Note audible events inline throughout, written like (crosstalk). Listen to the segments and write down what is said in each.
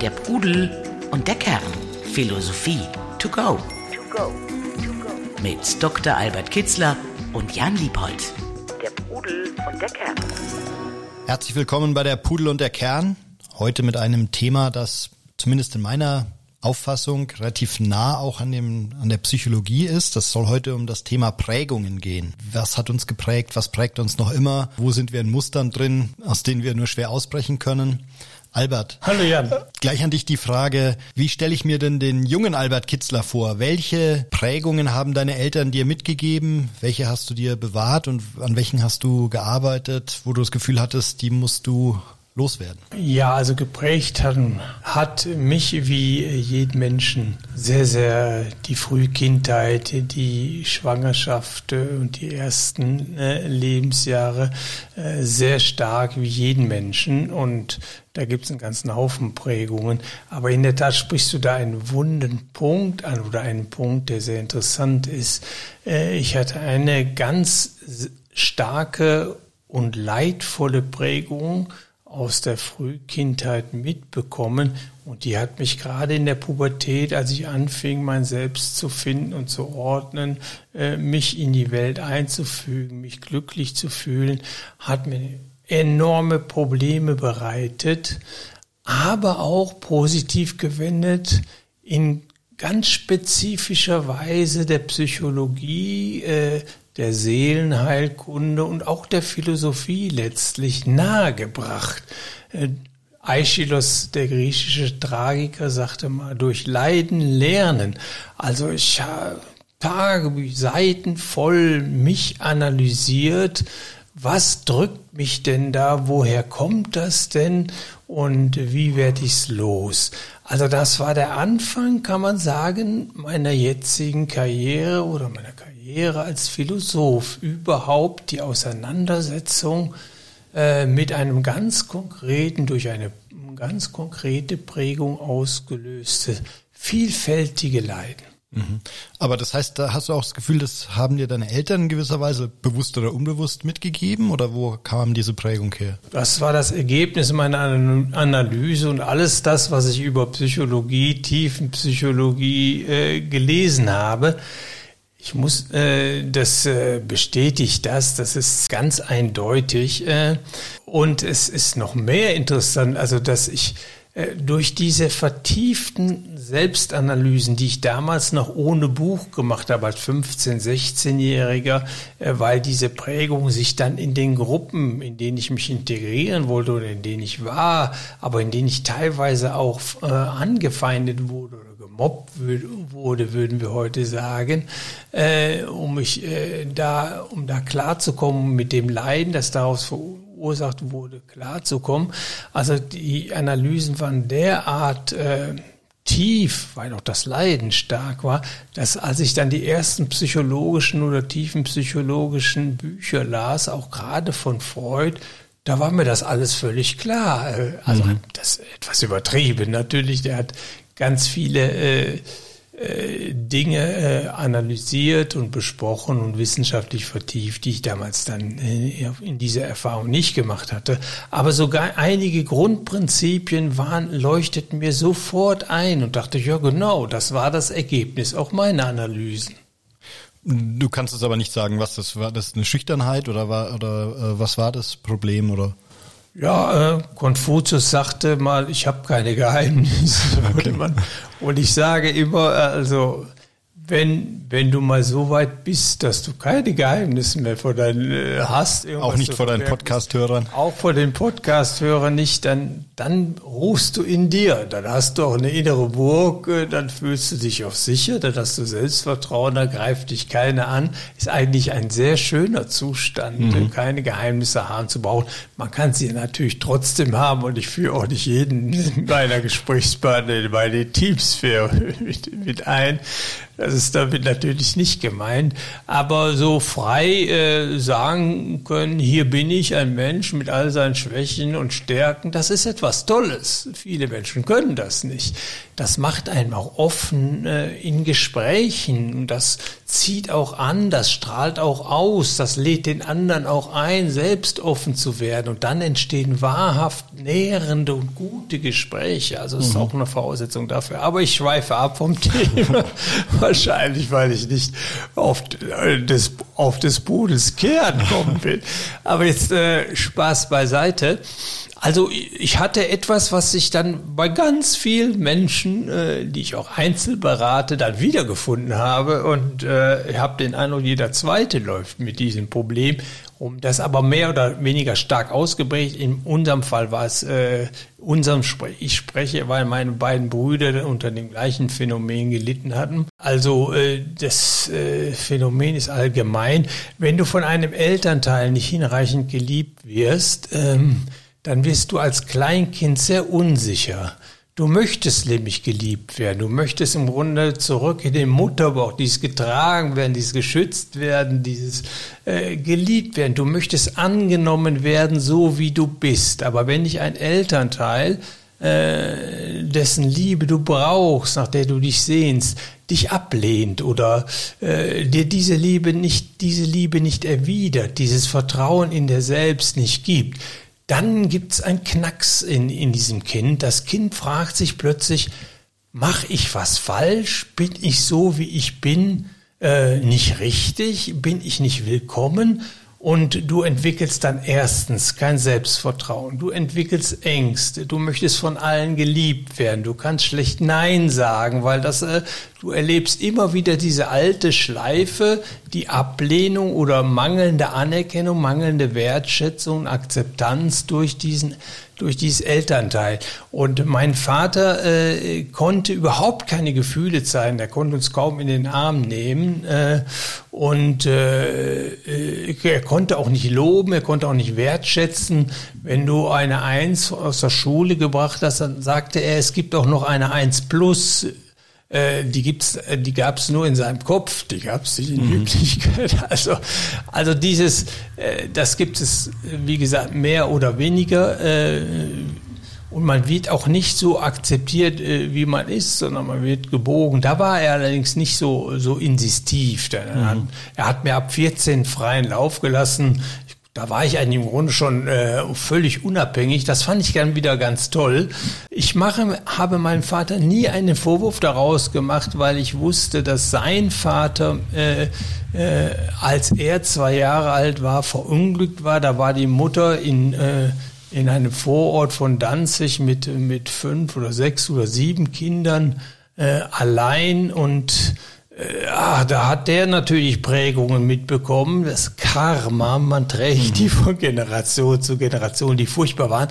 Der Pudel und der Kern. Philosophie to go. To go. To go. Mit Dr. Albert Kitzler und Jan Liebold. Der Pudel und der Kern. Herzlich willkommen bei der Pudel und der Kern. Heute mit einem Thema, das zumindest in meiner Auffassung relativ nah auch an dem, an der Psychologie ist. Das soll heute um das Thema Prägungen gehen. Was hat uns geprägt? Was prägt uns noch immer? Wo sind wir in Mustern drin, aus denen wir nur schwer ausbrechen können? Albert. Hallo Jan. Gleich an dich die Frage, wie stelle ich mir denn den jungen Albert Kitzler vor? Welche Prägungen haben deine Eltern dir mitgegeben? Welche hast du dir bewahrt und an welchen hast du gearbeitet, wo du das Gefühl hattest, die musst du loswerden? Ja, also geprägt hat, hat mich wie jeden Menschen sehr, sehr die Frühkindheit, die Schwangerschaft und die ersten äh, Lebensjahre äh, sehr stark wie jeden Menschen. Und da gibt es einen ganzen Haufen Prägungen. Aber in der Tat sprichst du da einen wunden Punkt an oder einen Punkt, der sehr interessant ist. Äh, ich hatte eine ganz starke und leidvolle Prägung aus der Frühkindheit mitbekommen. Und die hat mich gerade in der Pubertät, als ich anfing, mein Selbst zu finden und zu ordnen, äh, mich in die Welt einzufügen, mich glücklich zu fühlen, hat mir enorme Probleme bereitet, aber auch positiv gewendet in ganz spezifischer Weise der Psychologie, äh, der Seelenheilkunde und auch der Philosophie letztlich nahegebracht. Äh, Aeschylus, der griechische Tragiker, sagte mal, durch Leiden lernen. Also ich habe Tage, Seiten voll mich analysiert, was drückt mich denn da, woher kommt das denn und wie werde ich's los? Also das war der Anfang, kann man sagen, meiner jetzigen Karriere oder meiner Karriere Karriere als Philosoph überhaupt die Auseinandersetzung äh, mit einem ganz konkreten, durch eine ganz konkrete Prägung ausgelöste, vielfältige Leiden. Mhm. Aber das heißt, da hast du auch das Gefühl, das haben dir deine Eltern in gewisser Weise bewusst oder unbewusst mitgegeben oder wo kam diese Prägung her? Das war das Ergebnis meiner Analyse und alles das, was ich über Psychologie, Tiefenpsychologie äh, gelesen habe ich muss, äh, das äh, bestätigt das, das ist ganz eindeutig. Äh, und es ist noch mehr interessant, also dass ich äh, durch diese vertieften Selbstanalysen, die ich damals noch ohne Buch gemacht habe, als 15-, 16-Jähriger, äh, weil diese Prägung sich dann in den Gruppen, in denen ich mich integrieren wollte oder in denen ich war, aber in denen ich teilweise auch äh, angefeindet wurde gemobbt wurde, würden wir heute sagen, äh, um mich äh, da, um da klarzukommen mit dem Leiden, das daraus verursacht wurde, klarzukommen. Also die Analysen waren derart äh, tief, weil auch das Leiden stark war, dass als ich dann die ersten psychologischen oder tiefen psychologischen Bücher las, auch gerade von Freud, da war mir das alles völlig klar. Also mhm. das etwas übertrieben natürlich. Der hat ganz viele äh, äh, Dinge äh, analysiert und besprochen und wissenschaftlich vertieft, die ich damals dann äh, in dieser Erfahrung nicht gemacht hatte. Aber sogar einige Grundprinzipien waren, leuchteten mir sofort ein und dachte, ja genau, das war das Ergebnis auch meiner Analysen. Du kannst es aber nicht sagen, was das war. Das eine Schüchternheit oder war oder äh, was war das Problem oder? Ja, äh, Konfuzius sagte mal, ich habe keine Geheimnisse. (laughs) Okay. Und ich sage immer, also wenn, wenn du mal so weit bist, dass du keine Geheimnisse mehr vor deinen äh, hast. Auch nicht vor deinen Podcast-Hörern. Auch vor den Podcast-Hörern nicht, dann, dann ruhst du in dir. Dann hast du auch eine innere Burg, äh, dann fühlst du dich auch sicher, dann hast du Selbstvertrauen, da greift dich keiner an. Ist eigentlich ein sehr schöner Zustand, mhm. keine Geheimnisse haben zu brauchen. Man kann sie natürlich trotzdem haben und ich führe auch nicht jeden (laughs) meiner Gesprächspartner in meine Teamsphäre (laughs) mit, mit ein. Das ist damit natürlich nicht gemeint. Aber so frei äh, sagen können, hier bin ich ein Mensch mit all seinen Schwächen und Stärken, das ist etwas Tolles. Viele Menschen können das nicht. Das macht einen auch offen äh, in Gesprächen. Das zieht auch an, das strahlt auch aus, das lädt den anderen auch ein, selbst offen zu werden. Und dann entstehen wahrhaft nährende und gute Gespräche. Also ist mhm. auch eine Voraussetzung dafür. Aber ich schweife ab vom (laughs) Thema. Wahrscheinlich, weil ich nicht auf, äh, des, auf des Pudels Kern kommen will. Aber jetzt äh, Spaß beiseite. Also ich hatte etwas, was sich dann bei ganz vielen Menschen, äh, die ich auch einzeln berate, dann wiedergefunden habe. Und äh, ich habe den Eindruck, jeder Zweite läuft mit diesem Problem. Um das aber mehr oder weniger stark ausgeprägt. In unserem Fall war es äh, unserem Spre ich spreche, weil meine beiden Brüder unter dem gleichen Phänomen gelitten hatten. Also äh, das äh, Phänomen ist allgemein. Wenn du von einem Elternteil nicht hinreichend geliebt wirst, ähm, dann wirst du als Kleinkind sehr unsicher. Du möchtest nämlich geliebt werden. Du möchtest im Grunde zurück in den Mutterbauch, dieses getragen werden, dieses geschützt werden, dieses äh, geliebt werden. Du möchtest angenommen werden, so wie du bist. Aber wenn dich ein Elternteil, äh, dessen Liebe du brauchst, nach der du dich sehnst, dich ablehnt oder äh, dir diese Liebe nicht, diese Liebe nicht erwidert, dieses Vertrauen in der selbst nicht gibt, dann gibt's ein Knacks in, in diesem Kind. Das Kind fragt sich plötzlich, mache ich was falsch? Bin ich so, wie ich bin, äh, nicht richtig? Bin ich nicht willkommen? Und du entwickelst dann erstens kein Selbstvertrauen, du entwickelst Ängste, du möchtest von allen geliebt werden, du kannst schlecht Nein sagen, weil das, äh, du erlebst immer wieder diese alte Schleife, die Ablehnung oder mangelnde Anerkennung, mangelnde Wertschätzung, Akzeptanz durch diesen durch dieses Elternteil. Und mein Vater äh, konnte überhaupt keine Gefühle zeigen. Er konnte uns kaum in den Arm nehmen. Äh, und äh, äh, er konnte auch nicht loben, er konnte auch nicht wertschätzen. Wenn du eine Eins aus der Schule gebracht hast, dann sagte er, es gibt auch noch eine Eins plus äh, die gibt's, die gab's nur in seinem Kopf, die gab's nicht in mhm. Wirklichkeit. (laughs) Also, also dieses, äh, das gibt es, wie gesagt, mehr oder weniger. Äh, und man wird auch nicht so akzeptiert, äh, wie man ist, sondern man wird gebogen. Da war er allerdings nicht so, so insistiv. Mhm. Er hat mir ab 14 freien Lauf gelassen. Da war ich eigentlich im Grunde schon äh, völlig unabhängig. Das fand ich dann wieder ganz toll. Ich mache, habe meinem Vater nie einen Vorwurf daraus gemacht, weil ich wusste, dass sein Vater, äh, äh, als er zwei Jahre alt war, verunglückt war. Da war die Mutter in äh, in einem Vorort von Danzig mit mit fünf oder sechs oder sieben Kindern äh, allein und ja, da hat der natürlich Prägungen mitbekommen, das Karma, man trägt die mhm. von Generation zu Generation, die furchtbar waren.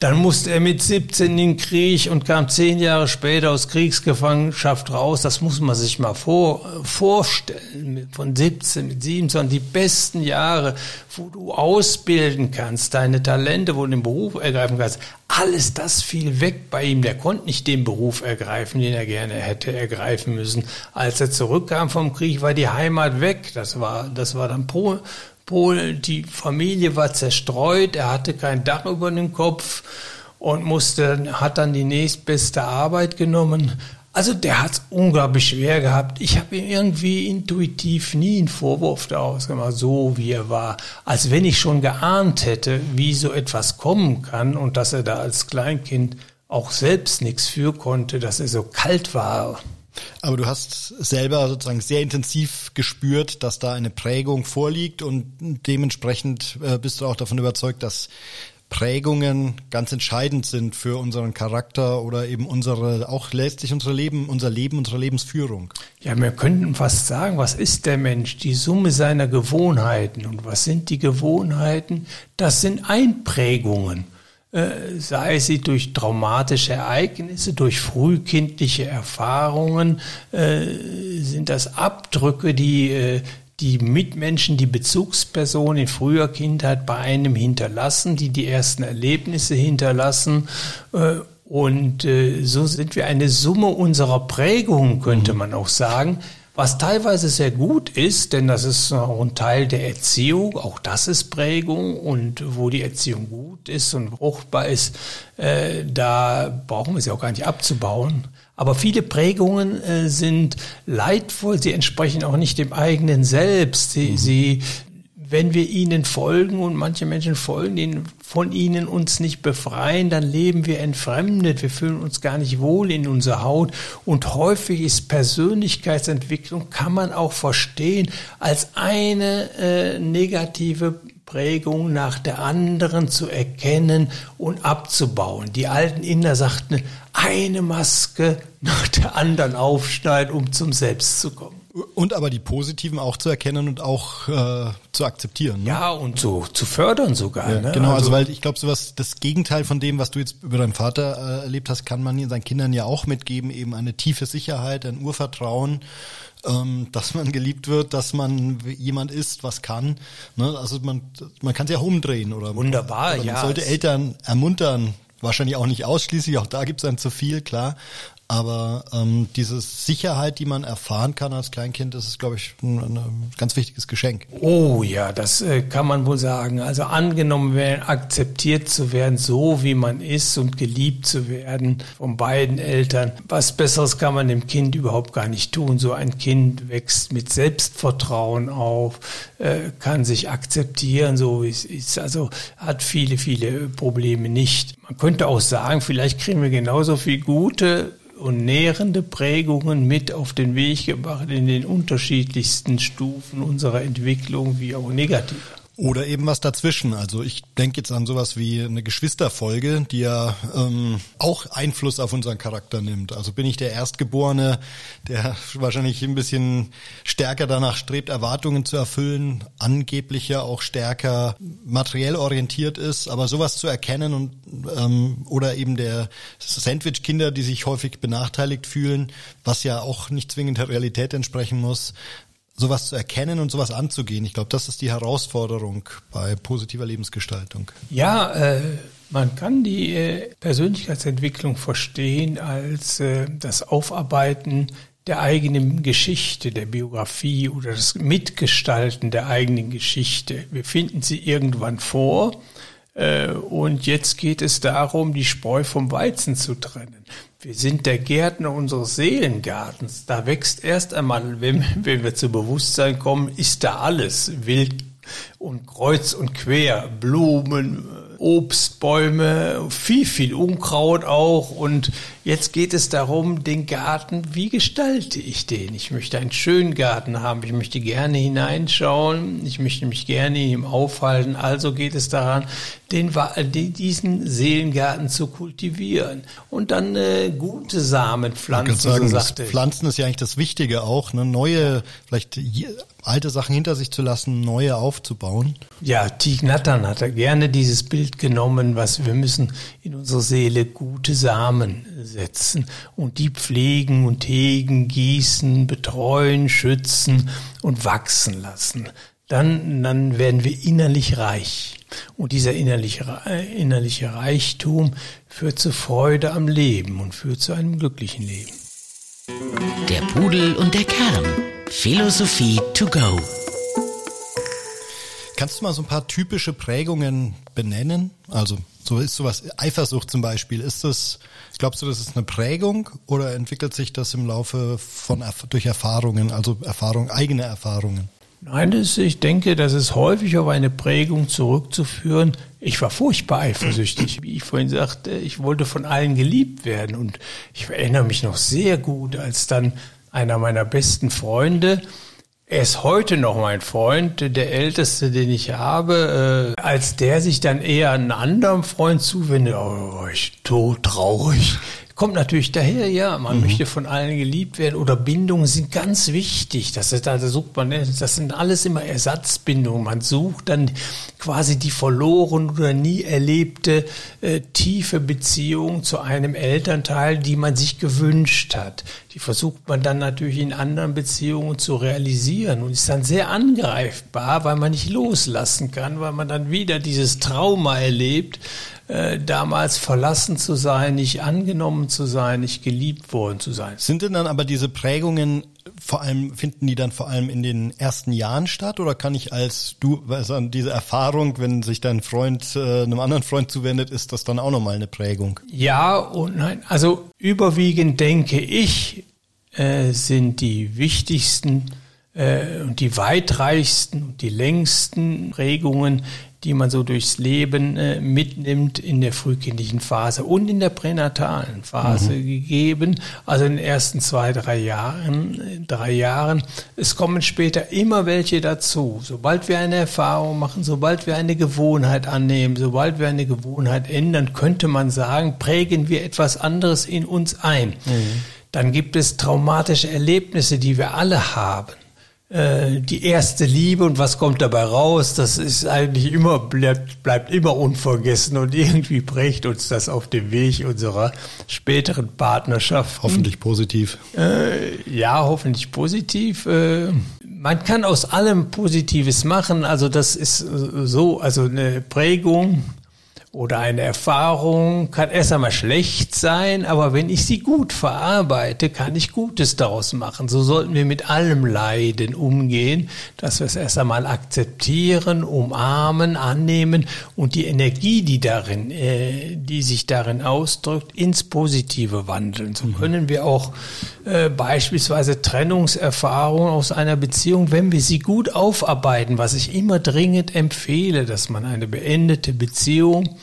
Dann musste er mit 17 in den Krieg und kam zehn Jahre später aus Kriegsgefangenschaft raus. Das muss man sich mal vor, vorstellen. Von 17 mit 27, die besten Jahre, wo du ausbilden kannst, deine Talente, wo du den Beruf ergreifen kannst. Alles das fiel weg bei ihm. Der konnte nicht den Beruf ergreifen, den er gerne hätte ergreifen müssen. Als er zurückkam vom Krieg, war die Heimat weg. Das war, das war dann Polen. Polen. Die Familie war zerstreut. Er hatte kein Dach über dem Kopf und musste, hat dann die nächstbeste Arbeit genommen. Also der hat es unglaublich schwer gehabt. Ich habe ihm irgendwie intuitiv nie einen Vorwurf daraus gemacht, so wie er war. Als wenn ich schon geahnt hätte, wie so etwas kommen kann und dass er da als Kleinkind auch selbst nichts für konnte, dass er so kalt war. Aber du hast selber sozusagen sehr intensiv gespürt, dass da eine Prägung vorliegt und dementsprechend äh, bist du auch davon überzeugt, dass Prägungen ganz entscheidend sind für unseren Charakter oder eben unsere, auch letztlich unsere Leben, unser Leben, unsere Lebensführung. Ja, wir könnten fast sagen, was ist der Mensch? Die Summe seiner Gewohnheiten. Und was sind die Gewohnheiten? Das sind Einprägungen. Äh, sei sie durch traumatische Ereignisse, durch frühkindliche Erfahrungen, äh, sind das Abdrücke, die äh, die Mitmenschen, die Bezugspersonen in früher Kindheit bei einem hinterlassen, die die ersten Erlebnisse hinterlassen. Äh, und äh, so sind wir eine Summe unserer Prägungen, könnte man auch sagen. Was teilweise sehr gut ist, denn das ist auch ein Teil der Erziehung, auch das ist Prägung und wo die Erziehung gut ist und fruchtbar ist, äh, da brauchen wir sie auch gar nicht abzubauen. Aber viele Prägungen äh, sind leidvoll, sie entsprechen auch nicht dem eigenen Selbst. Sie, mhm. sie wenn wir ihnen folgen und manche Menschen folgen ihnen, von ihnen uns nicht befreien, dann leben wir entfremdet, wir fühlen uns gar nicht wohl in unserer Haut und häufig ist Persönlichkeitsentwicklung, kann man auch verstehen, als eine äh, negative Prägung nach der anderen zu erkennen und abzubauen. Die alten Inder sagten, eine Maske nach der anderen aufschneiden, um zum Selbst zu kommen. Und aber die positiven auch zu erkennen und auch äh, zu akzeptieren. Ne? Ja, und so zu fördern sogar. Ja, ne? Genau, also, also weil ich glaube, sowas, das Gegenteil von dem, was du jetzt über deinen Vater äh, erlebt hast, kann man seinen Kindern ja auch mitgeben, eben eine tiefe Sicherheit, ein Urvertrauen, ähm, dass man geliebt wird, dass man jemand ist, was kann. Ne? Also man, man kann es ja umdrehen oder wunderbar, oder man ja. sollte Eltern ermuntern, wahrscheinlich auch nicht ausschließlich, auch da gibt es ein zu viel, klar, aber ähm, diese Sicherheit, die man erfahren kann als Kleinkind, das ist, glaube ich, ein, ein, ganz wichtiges Geschenk. Oh ja, das äh, kann man wohl sagen. Also angenommen werden, akzeptiert zu werden, so wie man ist und geliebt zu werden von beiden Eltern. Was Besseres kann man dem Kind überhaupt gar nicht tun. So ein Kind wächst mit Selbstvertrauen auf, äh, kann sich akzeptieren, so wie es ist. Also hat viele, viele Probleme nicht. Man könnte auch sagen, vielleicht kriegen wir genauso viel gute und nährende Prägungen mit auf den Weg gebracht in den unterschiedlichsten Stufen unserer Entwicklung wie auch negative. Oder eben was dazwischen. Also ich denke jetzt an sowas wie eine Geschwisterfolge, die ja ähm, auch Einfluss auf unseren Charakter nimmt. Also bin ich der Erstgeborene, der wahrscheinlich ein bisschen stärker danach strebt, Erwartungen zu erfüllen, angeblich ja auch stärker materiell orientiert ist, aber sowas zu erkennen und ähm, oder eben der Sandwich-Kinder, die sich häufig benachteiligt fühlen, was ja auch nicht zwingend der Realität entsprechen muss, sowas zu erkennen und sowas anzugehen. Ich glaube, das ist die Herausforderung bei positiver Lebensgestaltung. Ja, äh, man kann die äh, Persönlichkeitsentwicklung verstehen als äh, das Aufarbeiten der eigenen Geschichte, der Biografie oder das Mitgestalten der eigenen Geschichte. Wir finden sie irgendwann vor und jetzt geht es darum, die Spreu vom Weizen zu trennen. Wir sind der Gärtner unseres Seelengartens. Da wächst erst einmal, wenn, wenn wir zu Bewusstsein kommen, ist da alles wild und kreuz und quer, Blumen, Obstbäume, viel, viel Unkraut auch. Und jetzt geht es darum, den Garten, wie gestalte ich den? Ich möchte einen schönen Garten haben. Ich möchte gerne hineinschauen. Ich möchte mich gerne ihm aufhalten. Also geht es daran, den, diesen Seelengarten zu kultivieren und dann äh, gute Samen pflanzen. Ich sagen, so sagte Pflanzen ist ja eigentlich das Wichtige auch, ne? neue, vielleicht alte Sachen hinter sich zu lassen, neue aufzubauen. Ja, Tig Nattern hat er gerne dieses Bild genommen, was wir müssen in unsere Seele gute Samen setzen und die pflegen und hegen, gießen, betreuen, schützen und wachsen lassen. Dann, dann werden wir innerlich reich. Und dieser innerliche, innerliche Reichtum führt zu Freude am Leben und führt zu einem glücklichen Leben. Der Pudel und der Kern. Philosophie to go. Kannst du mal so ein paar typische Prägungen benennen? Also so ist sowas Eifersucht zum Beispiel. Ist das glaubst du, das ist eine Prägung oder entwickelt sich das im Laufe von durch Erfahrungen, also Erfahrung eigene Erfahrungen? Nein, das, ich denke, das ist häufig auf eine Prägung zurückzuführen. Ich war furchtbar eifersüchtig. Wie ich vorhin sagte, ich wollte von allen geliebt werden. Und ich erinnere mich noch sehr gut, als dann einer meiner besten Freunde, er ist heute noch mein Freund, der älteste, den ich habe. Äh, als der sich dann eher einem anderen Freund zuwendet, oh, war ich tot traurig. Kommt natürlich daher, ja, man mhm. möchte von allen geliebt werden oder Bindungen sind ganz wichtig. Das ist, da sucht man, das sind alles immer Ersatzbindungen. Man sucht dann quasi die verloren oder nie erlebte äh, tiefe Beziehung zu einem Elternteil, die man sich gewünscht hat. Die versucht man dann natürlich in anderen Beziehungen zu realisieren und ist dann sehr angreifbar, weil man nicht loslassen kann, weil man dann wieder dieses Trauma erlebt äh, damals verlassen zu sein, nicht angenommen zu sein, nicht geliebt worden zu sein. Sind denn dann aber diese Prägungen vor allem, finden die dann vor allem in den ersten Jahren statt oder kann ich als du, also diese Erfahrung, wenn sich dein Freund äh, einem anderen Freund zuwendet, ist das dann auch nochmal eine Prägung? Ja und nein. Also überwiegend denke ich, äh, sind die wichtigsten äh, und die weitreichsten und die längsten Prägungen die man so durchs Leben äh, mitnimmt in der frühkindlichen Phase und in der pränatalen Phase mhm. gegeben, also in den ersten zwei, drei Jahren, drei Jahren. Es kommen später immer welche dazu. Sobald wir eine Erfahrung machen, sobald wir eine Gewohnheit annehmen, sobald wir eine Gewohnheit ändern, könnte man sagen, prägen wir etwas anderes in uns ein. Mhm. Dann gibt es traumatische Erlebnisse, die wir alle haben äh, die erste Liebe und was kommt dabei raus, das ist eigentlich immer, bleibt, bleibt immer unvergessen und irgendwie prägt uns das auf dem Weg unserer späteren Partnerschaft. Hoffentlich positiv. Äh, ja, hoffentlich positiv. Äh, man kann aus allem Positives machen, also das ist so, also eine Prägung oder eine Erfahrung kann erst einmal schlecht sein, aber wenn ich sie gut verarbeite, kann ich Gutes daraus machen. So sollten wir mit allem Leiden umgehen, dass wir es erst einmal akzeptieren, umarmen, annehmen und die Energie, die darin, äh, die sich darin ausdrückt, ins Positive wandeln. So mhm. können wir auch äh, beispielsweise Trennungserfahrungen aus einer Beziehung, wenn wir sie gut aufarbeiten, was ich immer dringend empfehle, dass man eine beendete Beziehung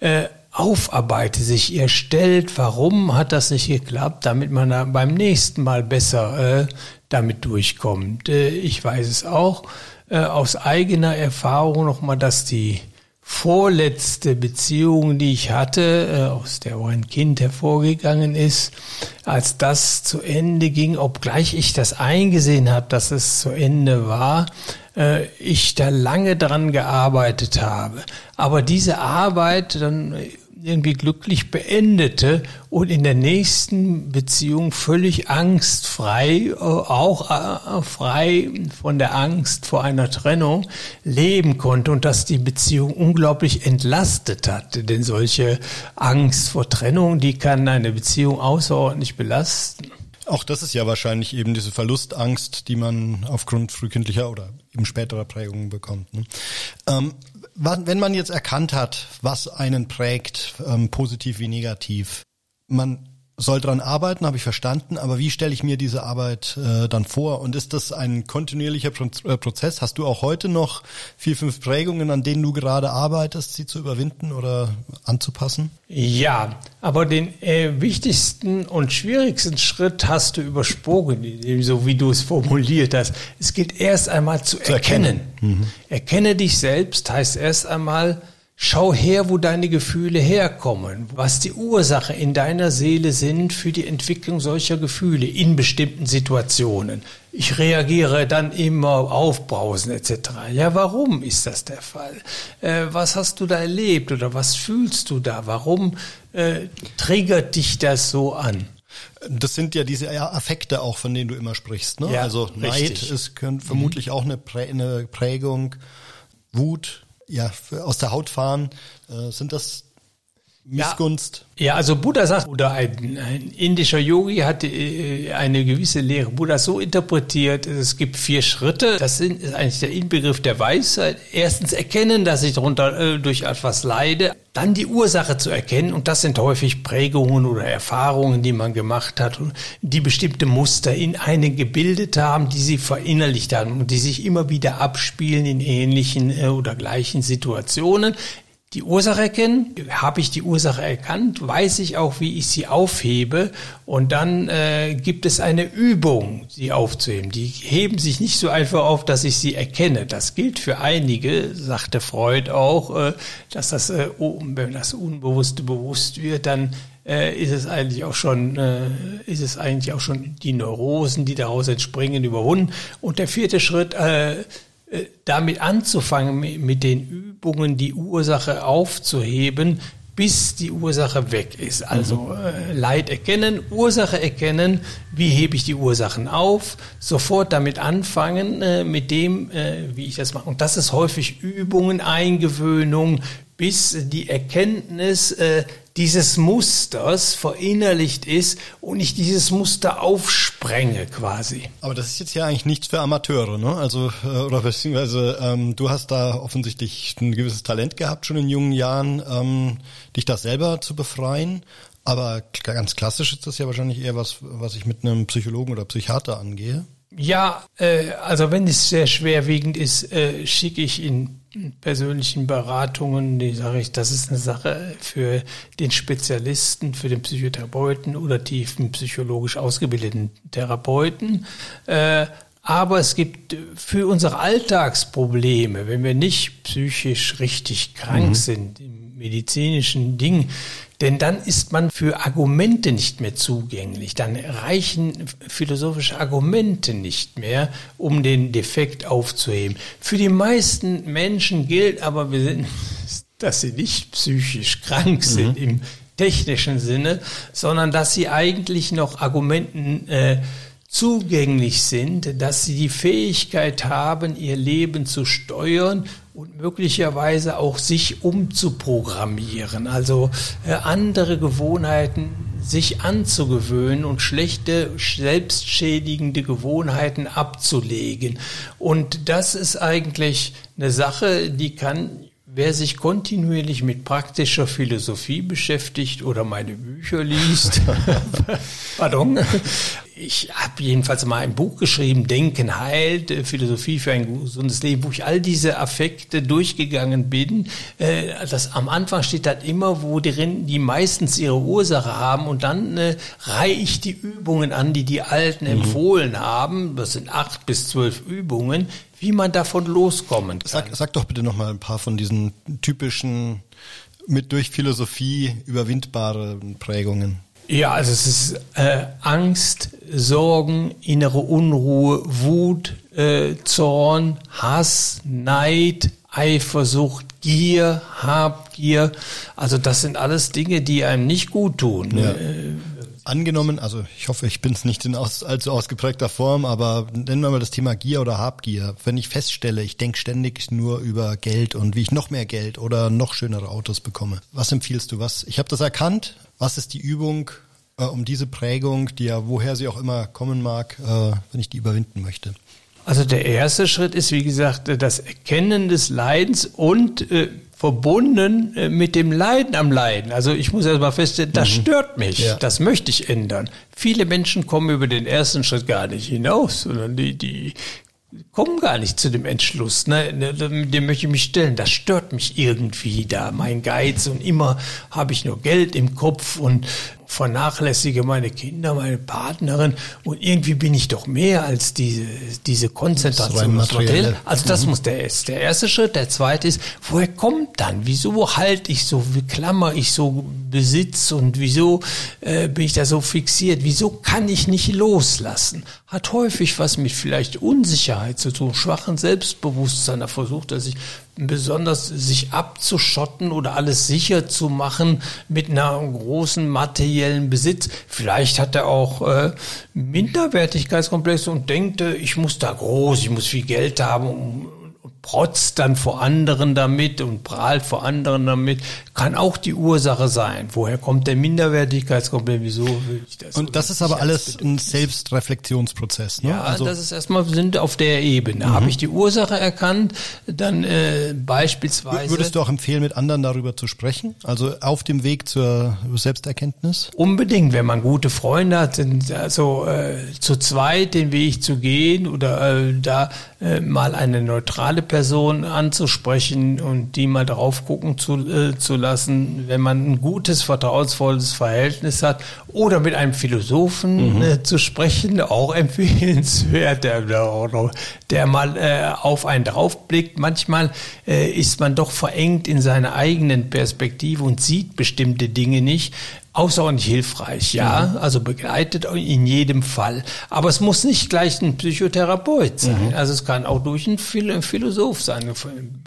äh, aufarbeite, sich ihr stellt, warum hat das nicht geklappt, damit man da beim nächsten Mal besser äh, damit durchkommt. Äh, ich weiß es auch äh, aus eigener Erfahrung nochmal, dass die vorletzte Beziehung, die ich hatte, äh, aus der auch ein Kind hervorgegangen ist, als das zu Ende ging, obgleich ich das eingesehen habe, dass es zu Ende war, äh, ich da lange dran gearbeitet habe. Aber diese Arbeit dann irgendwie glücklich beendete und in der nächsten Beziehung völlig angstfrei, äh, auch äh, frei von der Angst vor einer Trennung leben konnte und dass die Beziehung unglaublich entlastet hat. Denn solche Angst vor Trennung, die kann eine Beziehung außerordentlich belasten. Auch das ist ja wahrscheinlich eben diese Verlustangst, die man aufgrund frühkindlicher oder eben späterer Prägungen bekommt. Ne? Ähm, wenn man jetzt erkannt hat, was einen prägt, ähm, positiv wie negativ, man soll dran arbeiten, habe ich verstanden, aber wie stelle ich mir diese Arbeit äh, dann vor? Und ist das ein kontinuierlicher Pro äh, Prozess? Hast du auch heute noch vier, fünf Prägungen, an denen du gerade arbeitest, sie zu überwinden oder anzupassen? Ja, aber den äh, wichtigsten und schwierigsten Schritt hast du übersprungen, so wie du es formuliert hast. Es gilt erst einmal zu, zu erkennen. erkennen. Mhm. Erkenne dich selbst heißt erst einmal, Schau her, wo deine Gefühle herkommen, was die Ursache in deiner Seele sind für die Entwicklung solcher Gefühle in bestimmten Situationen. Ich reagiere dann immer aufbrausen etc. Ja, warum ist das der Fall? Äh, was hast du da erlebt oder was fühlst du da? Warum äh, triggert dich das so an? Das sind ja diese Affekte auch, von denen du immer sprichst. Ne? Ja, also Neid richtig. ist vermutlich mhm. auch eine, Prä eine Prägung, Wut, ja, aus der Haut fahren. Äh, sind das Missgunst? Ja, ja, also Buddha sagt, oder ein, ein indischer Yogi hat äh, eine gewisse Lehre Buddha so interpretiert, es gibt vier Schritte. Das sind, ist eigentlich der Inbegriff der Weisheit. Erstens erkennen, dass ich darunter äh, durch etwas leide. Dann die Ursache zu erkennen. Und das sind häufig Prägungen oder Erfahrungen, die man gemacht hat, die bestimmte Muster in einen gebildet haben, die sie verinnerlicht haben und die sich immer wieder abspielen in ähnlichen äh, oder gleichen Situationen die Ursache erkennen. Habe ich die Ursache erkannt, weiß ich auch, wie ich sie aufhebe. Und dann äh, gibt es eine Übung, sie aufzuheben. Die heben sich nicht so einfach auf, dass ich sie erkenne. Das gilt für einige, sagte Freud auch, äh, dass das, äh, wenn das Unbewusste bewusst wird, dann äh, ist es eigentlich auch schon, äh, ist es eigentlich auch schon die Neurosen, die daraus entspringen, überwunden. Und der vierte Schritt, äh, damit anzufangen, mit den Übungen die Ursache aufzuheben, bis die Ursache weg ist. Also äh, Leid erkennen, Ursache erkennen, wie hebe ich die Ursachen auf, sofort damit anfangen, äh, mit dem, äh, wie ich das mache. Und das ist häufig Übungen, Eingewöhnung, bis die Erkenntnis äh, dieses Musters verinnerlicht ist und ich dieses Muster aufsprenge quasi. Aber das ist jetzt ja eigentlich nichts für Amateure, ne? Also äh, oder beziehungsweise ähm, du hast da offensichtlich ein gewisses Talent gehabt schon in jungen Jahren, ähm, dich da selber zu befreien. Aber ganz klassisch ist das ja wahrscheinlich eher was, was ich mit einem Psychologen oder Psychiater angehe. Ja, äh, also wenn es sehr schwerwiegend ist, äh, schicke ich in persönlichen Beratungen, die sage ich, das ist eine Sache für den Spezialisten, für den Psychotherapeuten oder tiefen psychologisch ausgebildeten Therapeuten. Äh, aber es gibt für unsere Alltagsprobleme, wenn wir nicht psychisch richtig krank mhm. sind, im medizinischen Ding, denn dann ist man für Argumente nicht mehr zugänglich. Dann reichen philosophische Argumente nicht mehr, um den Defekt aufzuheben. Für die meisten Menschen gilt aber, (laughs) dass sie nicht psychisch krank sind mhm. im technischen Sinne, sondern dass sie eigentlich noch Argumenten äh, zugänglich sind, dass sie die Fähigkeit haben, ihr Leben zu steuern und möglicherweise auch sich umzuprogrammieren, also äh, andere Gewohnheiten sich anzugewöhnen und schlechte, selbstschädigende Gewohnheiten abzulegen. Und das ist eigentlich eine Sache, die kann Wer sich kontinuierlich mit praktischer Philosophie beschäftigt oder meine Bücher liest, (laughs) pardon, ich habe jedenfalls mal ein Buch geschrieben, Denken heilt, äh, Philosophie für ein gesundes Leben, wo ich all diese Affekte durchgegangen bin. Äh, das am Anfang steht halt immer, wo drin die meistens ihre Ursache haben und dann äh, reihe ich die Übungen an, die die Alten mhm. empfohlen haben. Das sind acht bis zwölf Übungen, wie man davon loskommen kann. Sag, sag doch bitte noch mal ein paar von diesen typischen mit durch Philosophie überwindbaren Prägungen. Ja, also es ist äh, Angst, Sorgen, innere Unruhe, Wut, äh, Zorn, Hass, Neid, Eifersucht, Gier, Habgier. Also das sind alles Dinge, die einem nicht gut tun. Ja. Äh, Angenommen, also ich hoffe, ich bin es nicht in aus, allzu ausgeprägter Form, aber nennen wir mal das Thema Gier oder Habgier. Wenn ich feststelle, ich denke ständig nur über Geld und wie ich noch mehr Geld oder noch schönere Autos bekomme. Was empfiehlst du? Was? Ich habe das erkannt. Was ist die Übung, äh, um diese Prägung, die ja woher sie auch immer kommen mag, äh, wenn ich die überwinden möchte? Also der erste Schritt ist, wie gesagt, das Erkennen des Leidens und äh, verbunden äh, mit dem Leiden am Leiden. Also ich muss erst mal feststellen, das mhm. stört mich, ja. das möchte ich ändern. Viele Menschen kommen über den ersten Schritt gar nicht hinaus, sondern die, die kommen gar nicht zu dem Entschluss, ne, ne dem möchte ich mich stellen. Das stört mich irgendwie da, mein Geiz und immer habe ich nur Geld im Kopf und vernachlässige meine Kinder, meine Partnerin und irgendwie bin ich doch mehr als diese, diese Konzentrationsmodell. Also das mhm. muss der, der erste Schritt. Der zweite ist, woher kommt dann? Wieso halte ich so, wie klammer ich so Besitz und wieso äh, bin ich da so fixiert? Wieso kann ich nicht loslassen? Hat häufig was mit vielleicht Unsicherheit zu tun, schwachen Selbstbewusstsein. Da versucht er sich besonders sich abzuschotten oder alles sicher zu machen mit einer großen materiellen Besitz. Vielleicht hat er auch äh, Minderwertigkeitskomplexe und denkt, äh, ich muss da groß, ich muss viel Geld haben, um protzt dann vor anderen damit und prahlt vor anderen damit, kann auch die Ursache sein. Woher kommt der Minderwertigkeitskomplex? Wieso will ich das? Und das ist aber alles ein Selbstreflexionsprozess. Ne? Ja, also das ist erstmal sind auf der Ebene. Mhm. Habe ich die Ursache erkannt, dann äh, beispielsweise. Würdest du auch empfehlen, mit anderen darüber zu sprechen? Also auf dem Weg zur Selbsterkenntnis? Unbedingt, wenn man gute Freunde hat, sind also äh, zu zweit den Weg zu gehen oder äh, da äh, mal eine neutrale Person anzusprechen und die mal drauf gucken zu, äh, zu lassen, wenn man ein gutes, vertrauensvolles Verhältnis hat oder mit einem Philosophen mhm. äh, zu sprechen, auch (laughs) empfehlenswert, der, der mal äh, auf einen draufblickt. Manchmal äh, ist man doch verengt in seiner eigenen Perspektive und sieht bestimmte Dinge nicht. Außerordentlich hilfreich, ja, Mhm. also begleitet in jedem Fall. Aber es muss nicht gleich ein Psychotherapeut sein. Mhm. Also es kann auch durch einen Phil- einen Philosoph sein.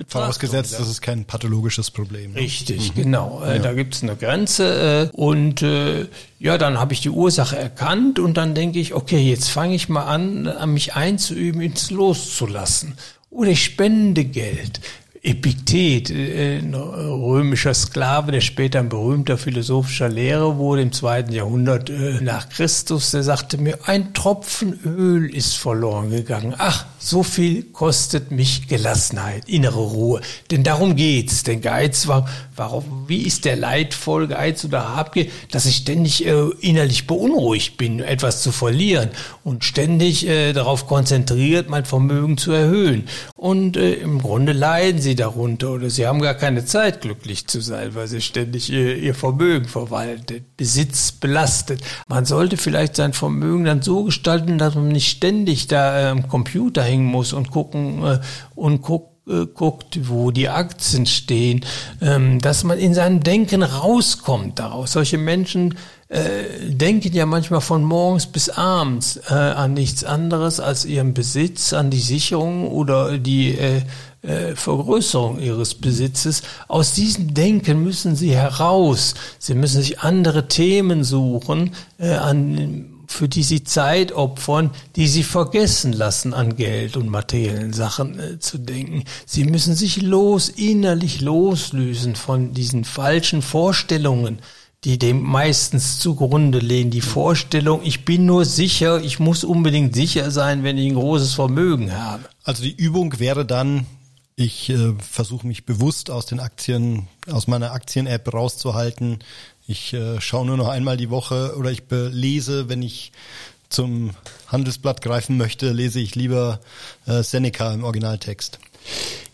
Vorausgesetzt, das ist kein pathologisches Problem. ne? Richtig, genau. Äh, Da gibt's eine Grenze äh, und äh, ja, dann habe ich die Ursache erkannt und dann denke ich, okay, jetzt fange ich mal an, an mich einzuüben, ins Loszulassen. Oder ich spende Geld. Epiktet, äh, ein römischer Sklave, der später ein berühmter philosophischer Lehrer wurde im zweiten Jahrhundert äh, nach Christus, der sagte mir, ein Tropfen Öl ist verloren gegangen. Ach, so viel kostet mich Gelassenheit, innere Ruhe. Denn darum geht's. Denn Geiz war, warum, wie ist der leidvoll Geiz oder Habgier, dass ich ständig äh, innerlich beunruhigt bin, etwas zu verlieren und ständig äh, darauf konzentriert, mein Vermögen zu erhöhen. Und äh, im Grunde leiden sie darunter oder sie haben gar keine Zeit, glücklich zu sein, weil sie ständig ihr, ihr Vermögen verwaltet, Besitz belastet. Man sollte vielleicht sein Vermögen dann so gestalten, dass man nicht ständig da äh, am Computer hängen muss und gucken äh, und gucken äh, guckt, wo die Aktien stehen, ähm, dass man in seinem Denken rauskommt daraus. Solche Menschen äh, denken ja manchmal von morgens bis abends an nichts anderes als ihren Besitz, an die Sicherung oder die äh, Vergrößerung ihres Besitzes. Aus diesem Denken müssen sie heraus. Sie müssen sich andere Themen suchen, äh, an für die sie Zeit opfern, die sie vergessen lassen, an Geld und materiellen Sachen äh, zu denken. Sie müssen sich los, innerlich loslösen von diesen falschen Vorstellungen, die dem meistens zugrunde lehnen. Die Vorstellung, ich bin nur sicher, ich muss unbedingt sicher sein, wenn ich ein großes Vermögen habe. Also die Übung wäre dann, ich äh, versuche mich bewusst aus den Aktien, aus meiner Aktien-App rauszuhalten. Ich äh, schaue nur noch einmal die Woche oder ich lese, wenn ich zum Handelsblatt greifen möchte, lese ich lieber äh, Seneca im Originaltext.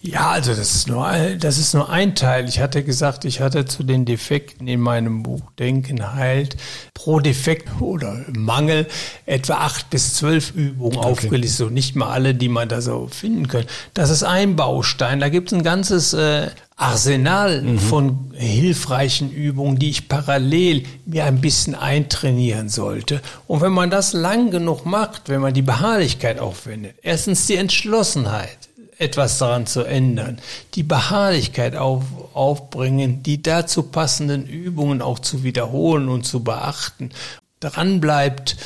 Ja, also das ist nur ein- das ist nur ein Teil. Ich hatte gesagt, ich hatte zu den Defekten in meinem Buch Denken heilt pro Defekt oder Mangel etwa acht bis zwölf Übungen aufgelistet und nicht mal alle, die man da so finden kann. Das ist ein Baustein. Da gibt es ein ganzes äh, Arsenal von hilfreichen Übungen, die ich parallel mir ein bisschen eintrainieren sollte. Und wenn man das lang genug macht, wenn man die Beharrlichkeit aufwendet, erstens die Entschlossenheit, etwas daran zu ändern, die Beharrlichkeit auf, aufbringen, die dazu passenden Übungen auch zu wiederholen und zu beachten, dran bleibt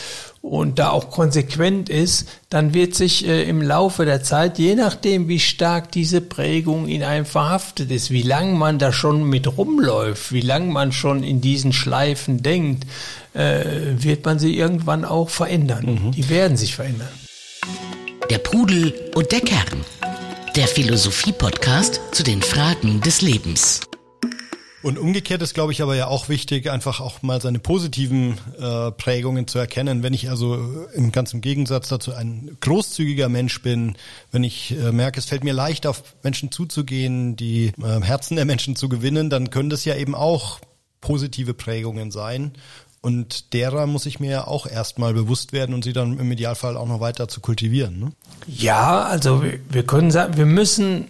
und da auch konsequent ist, dann wird sich äh, im Laufe der Zeit, je nachdem, wie stark diese Prägung in einem verhaftet ist, wie lang man da schon mit rumläuft, wie lang man schon in diesen Schleifen denkt, äh, wird man sie irgendwann auch verändern. Die werden sich verändern. Der Pudel und der Kern. Der Philosophie-Podcast zu den Fragen des Lebens. Und umgekehrt ist, glaube ich, aber ja auch wichtig, einfach auch mal seine positiven äh, Prägungen zu erkennen. Wenn ich also im ganzen Gegensatz dazu ein großzügiger Mensch bin, wenn ich äh, merke, es fällt mir leicht, auf Menschen zuzugehen, die äh, Herzen der Menschen zu gewinnen, dann können das ja eben auch positive Prägungen sein. Und derer muss ich mir ja auch erstmal bewusst werden und sie dann im Idealfall auch noch weiter zu kultivieren. Ne? Ja, also wir, wir können sagen, wir müssen,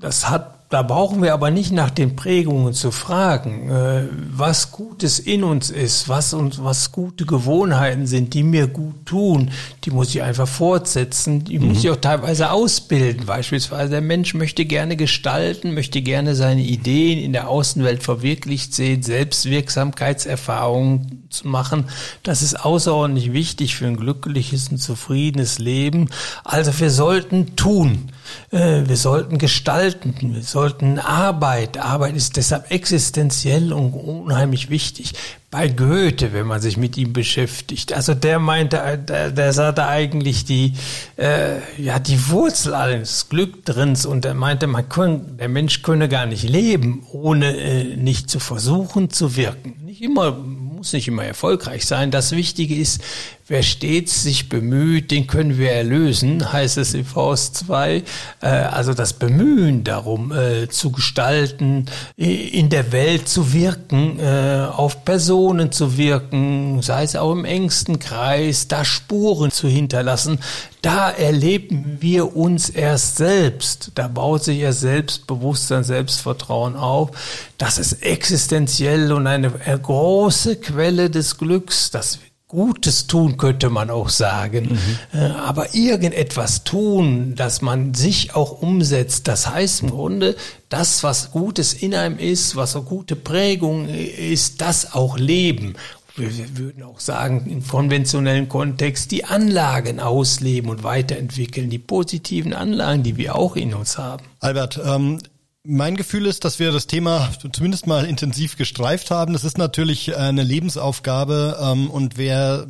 das hat, da brauchen wir aber nicht nach den Prägungen zu fragen, äh, was Gutes in uns ist, was uns, was gute Gewohnheiten sind, die mir gut tun, die muss ich einfach fortsetzen, die muss ich auch teilweise ausbilden. Beispielsweise der Mensch möchte gerne gestalten, möchte gerne seine Ideen in der Außenwelt verwirklicht sehen, Selbstwirksamkeitserfahrungen zu machen. Das ist außerordentlich wichtig für ein glückliches und zufriedenes Leben. Also wir sollten tun. Äh, Wir sollten gestalten, wir sollten Arbeit. Arbeit ist deshalb existenziell und unheimlich wichtig. Bei Goethe, wenn man sich mit ihm beschäftigt, also der meinte, äh, der, der sah da eigentlich die, äh, ja, die Wurzel alles Glückdrins und er meinte, man kann, der Mensch könne gar nicht leben, ohne äh, nicht zu versuchen zu wirken. Nicht immer, muss nicht immer erfolgreich sein. Das Wichtige ist, wer stets sich bemüht, den können wir erlösen, heißt es in Faust 2. Äh, also das Bemühen darum äh, zu gestalten, in der Welt zu wirken, äh, auf Personen zu wirken, sei es auch im engsten Kreis, da Spuren zu hinterlassen, da erleben wir uns erst selbst. Da baut sich erst Selbstbewusstsein, Selbstvertrauen auf. Das ist existenziell und eine große Quelle des Glücks. Das Gutes tun, könnte man auch sagen. Mhm. Äh, aber irgendetwas tun, dass man sich auch umsetzt, das heißt im Grunde, das, was Gutes in einem ist, was eine gute Prägung ist, das auch leben wir würden auch sagen, im konventionellen Kontext die Anlagen ausleben und weiterentwickeln, die positiven Anlagen, die wir auch in uns haben. Albert, ähm, mein Gefühl ist, dass wir das Thema zumindest mal intensiv gestreift haben. Das ist natürlich eine Lebensaufgabe ähm, und wer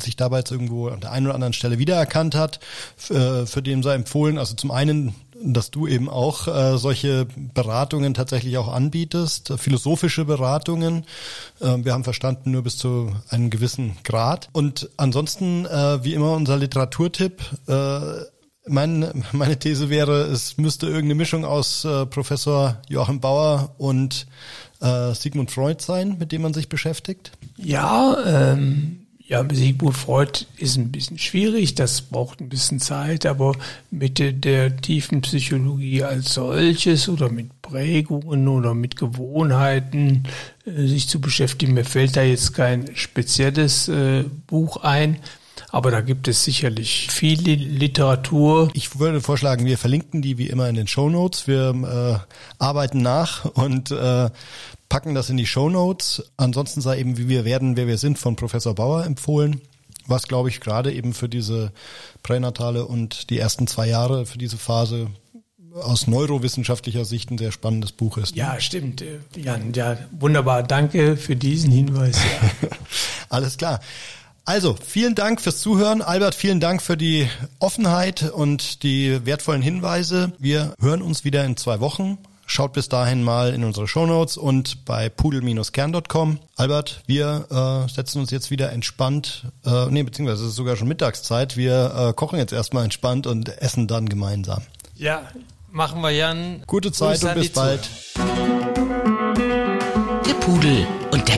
sich dabei jetzt irgendwo an der einen oder anderen Stelle wiedererkannt hat, für, für den sei empfohlen, also zum einen dass du eben auch äh, solche Beratungen tatsächlich auch anbietest, philosophische Beratungen. Äh, wir haben verstanden, nur bis zu einem gewissen Grad. Und ansonsten, äh, wie immer, unser Literaturtipp. Äh, mein, meine These wäre, es müsste irgendeine Mischung aus äh, Professor Joachim Bauer und äh, Sigmund Freud sein, mit dem man sich beschäftigt. Ja, ähm, ja, Sigmund Freud ist ein bisschen schwierig, das braucht ein bisschen Zeit, aber mit der, der tiefen Psychologie als solches oder mit Prägungen oder mit Gewohnheiten äh, sich zu beschäftigen, mir fällt da jetzt kein spezielles äh, Buch ein. Aber da gibt es sicherlich viel Literatur. Ich würde vorschlagen, wir verlinken die wie immer in den Show Notes. Wir äh, arbeiten nach und äh, packen das in die Show Notes. Ansonsten sei eben, wie wir werden, wer wir sind, von Professor Bauer empfohlen. Was, glaube ich, gerade eben für diese pränatale und die ersten zwei Jahre, für diese Phase aus neurowissenschaftlicher Sicht ein sehr spannendes Buch ist. Ja, stimmt. Jan, ja, wunderbar. Danke für diesen Hinweis. Ja. (laughs) Alles klar. Also, vielen Dank fürs Zuhören. Albert, vielen Dank für die Offenheit und die wertvollen Hinweise. Wir hören uns wieder in zwei Wochen. Schaut bis dahin mal in unsere Shownotes und bei pudel-kern.com. Albert, wir äh, setzen uns jetzt wieder entspannt, äh, nee, beziehungsweise es ist sogar schon Mittagszeit. Wir äh, kochen jetzt erstmal entspannt und essen dann gemeinsam. Ja, machen wir, Jan. Gute Zeit Grüß und bis bald. Der Pudel und der.